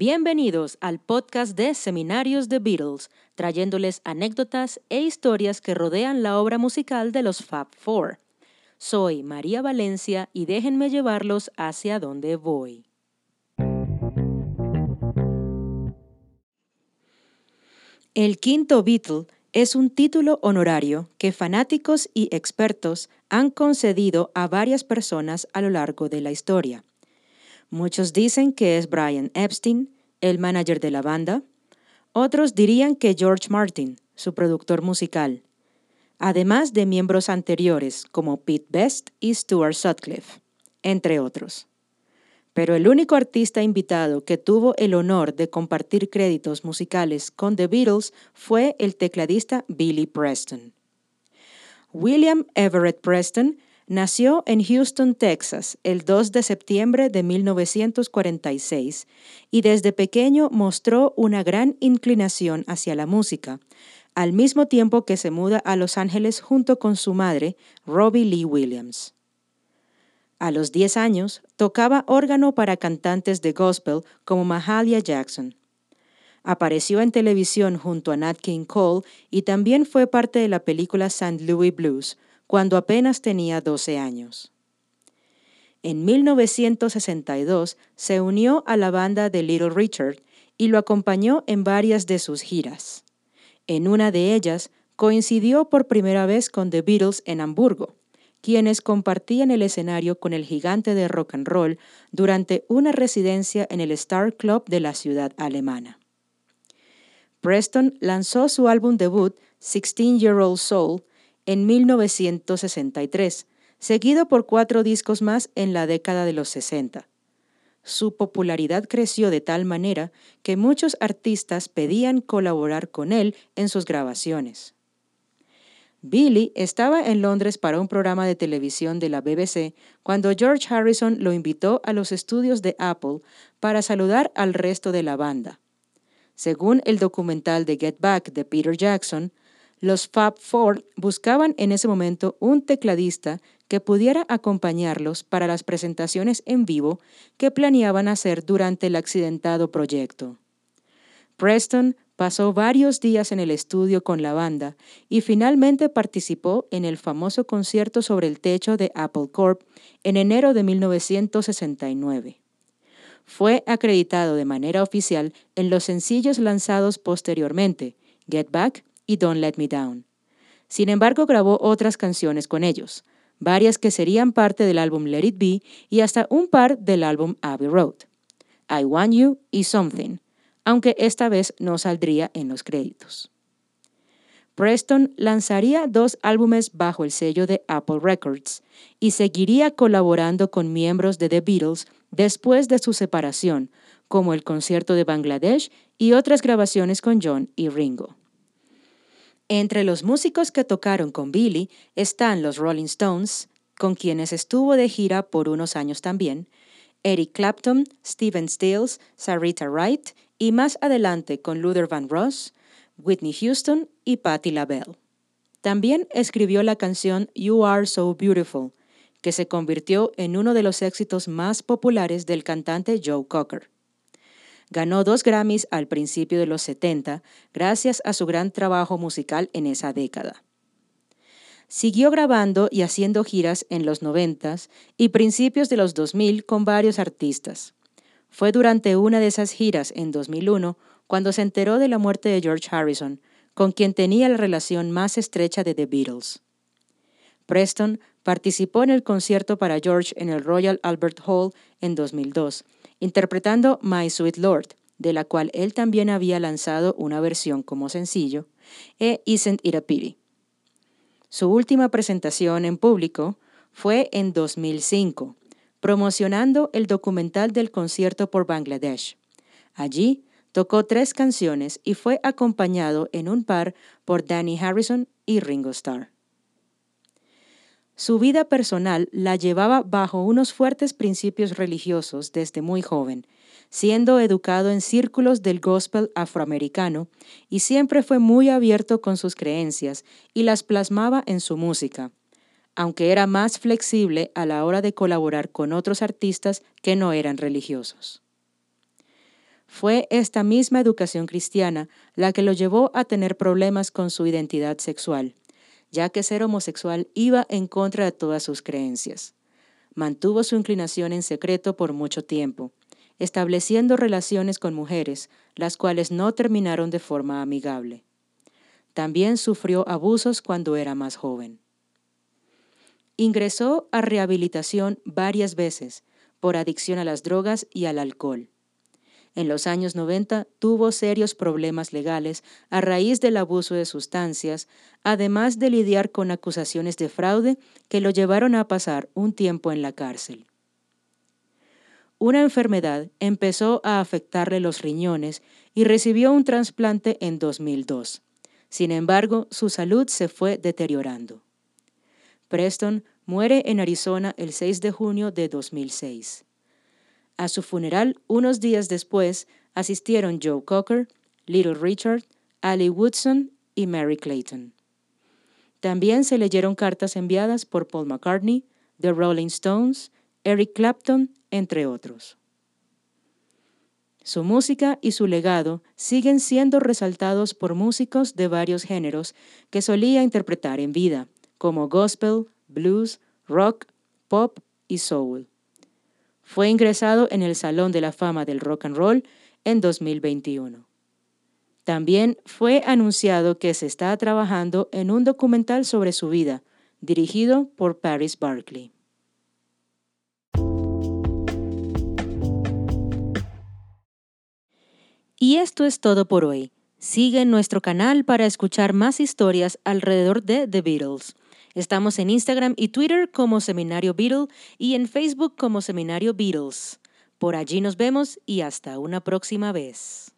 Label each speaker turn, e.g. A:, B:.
A: Bienvenidos al podcast de Seminarios de Beatles, trayéndoles anécdotas e historias que rodean la obra musical de los Fab Four. Soy María Valencia y déjenme llevarlos hacia donde voy. El quinto Beatle es un título honorario que fanáticos y expertos han concedido a varias personas a lo largo de la historia. Muchos dicen que es Brian Epstein, el manager de la banda. Otros dirían que George Martin, su productor musical. Además de miembros anteriores como Pete Best y Stuart Sutcliffe, entre otros. Pero el único artista invitado que tuvo el honor de compartir créditos musicales con The Beatles fue el tecladista Billy Preston. William Everett Preston Nació en Houston, Texas, el 2 de septiembre de 1946 y desde pequeño mostró una gran inclinación hacia la música, al mismo tiempo que se muda a Los Ángeles junto con su madre, Robbie Lee Williams. A los 10 años, tocaba órgano para cantantes de gospel como Mahalia Jackson. Apareció en televisión junto a Nat King Cole y también fue parte de la película St. Louis Blues, cuando apenas tenía 12 años. En 1962 se unió a la banda de Little Richard y lo acompañó en varias de sus giras. En una de ellas coincidió por primera vez con The Beatles en Hamburgo, quienes compartían el escenario con el gigante de rock and roll durante una residencia en el Star Club de la ciudad alemana. Preston lanzó su álbum debut, Sixteen Year Old Soul, en 1963, seguido por cuatro discos más en la década de los 60. Su popularidad creció de tal manera que muchos artistas pedían colaborar con él en sus grabaciones. Billy estaba en Londres para un programa de televisión de la BBC cuando George Harrison lo invitó a los estudios de Apple para saludar al resto de la banda. Según el documental de Get Back de Peter Jackson, los Fab Four buscaban en ese momento un tecladista que pudiera acompañarlos para las presentaciones en vivo que planeaban hacer durante el accidentado proyecto. Preston pasó varios días en el estudio con la banda y finalmente participó en el famoso concierto sobre el techo de Apple Corp en enero de 1969. Fue acreditado de manera oficial en los sencillos lanzados posteriormente, Get Back y Don't Let Me Down. Sin embargo, grabó otras canciones con ellos, varias que serían parte del álbum Let It Be y hasta un par del álbum Abbey Road, I Want You y Something, aunque esta vez no saldría en los créditos. Preston lanzaría dos álbumes bajo el sello de Apple Records y seguiría colaborando con miembros de The Beatles después de su separación, como el concierto de Bangladesh y otras grabaciones con John y Ringo. Entre los músicos que tocaron con Billy están los Rolling Stones, con quienes estuvo de gira por unos años también, Eric Clapton, Stephen Stills, Sarita Wright y más adelante con Luther Van Ross, Whitney Houston y Patti LaBelle. También escribió la canción You Are So Beautiful, que se convirtió en uno de los éxitos más populares del cantante Joe Cocker. Ganó dos Grammys al principio de los 70 gracias a su gran trabajo musical en esa década. Siguió grabando y haciendo giras en los 90 y principios de los 2000 con varios artistas. Fue durante una de esas giras en 2001 cuando se enteró de la muerte de George Harrison, con quien tenía la relación más estrecha de The Beatles. Preston participó en el concierto para George en el Royal Albert Hall en 2002 interpretando My Sweet Lord, de la cual él también había lanzado una versión como sencillo, e Isn't It a Pity. Su última presentación en público fue en 2005, promocionando el documental del concierto por Bangladesh. Allí tocó tres canciones y fue acompañado en un par por Danny Harrison y Ringo Starr. Su vida personal la llevaba bajo unos fuertes principios religiosos desde muy joven, siendo educado en círculos del gospel afroamericano y siempre fue muy abierto con sus creencias y las plasmaba en su música, aunque era más flexible a la hora de colaborar con otros artistas que no eran religiosos. Fue esta misma educación cristiana la que lo llevó a tener problemas con su identidad sexual, ya que ser homosexual iba en contra de todas sus creencias. Mantuvo su inclinación en secreto por mucho tiempo, estableciendo relaciones con mujeres, las cuales no terminaron de forma amigable. También sufrió abusos cuando era más joven. Ingresó a rehabilitación varias veces por adicción a las drogas y al alcohol. En los años 90 tuvo serios problemas legales a raíz del abuso de sustancias, además de lidiar con acusaciones de fraude que lo llevaron a pasar un tiempo en la cárcel. Una enfermedad empezó a afectarle los riñones y recibió un trasplante en 2002. Sin embargo, su salud se fue deteriorando. Preston muere en Arizona el 6 de junio de 2006. A su funeral, unos días después, asistieron Joe Cocker, Little Richard, Ali Woodson y Mary Clayton. También se leyeron cartas enviadas por Paul McCartney, The Rolling Stones, Eric Clapton, entre otros. Su música y su legado siguen siendo resaltados por músicos de varios géneros que solía interpretar en vida, como gospel, blues, rock, pop y soul. Fue ingresado en el Salón de la Fama del Rock and Roll en 2021. También fue anunciado que se está trabajando en un documental sobre su vida, dirigido por Paris Barkley. Y esto es todo por hoy. Sigue nuestro canal para escuchar más historias alrededor de The Beatles. Estamos en Instagram y Twitter como Seminario Beatle y en Facebook como Seminario Beatles. Por allí nos vemos y hasta una próxima vez.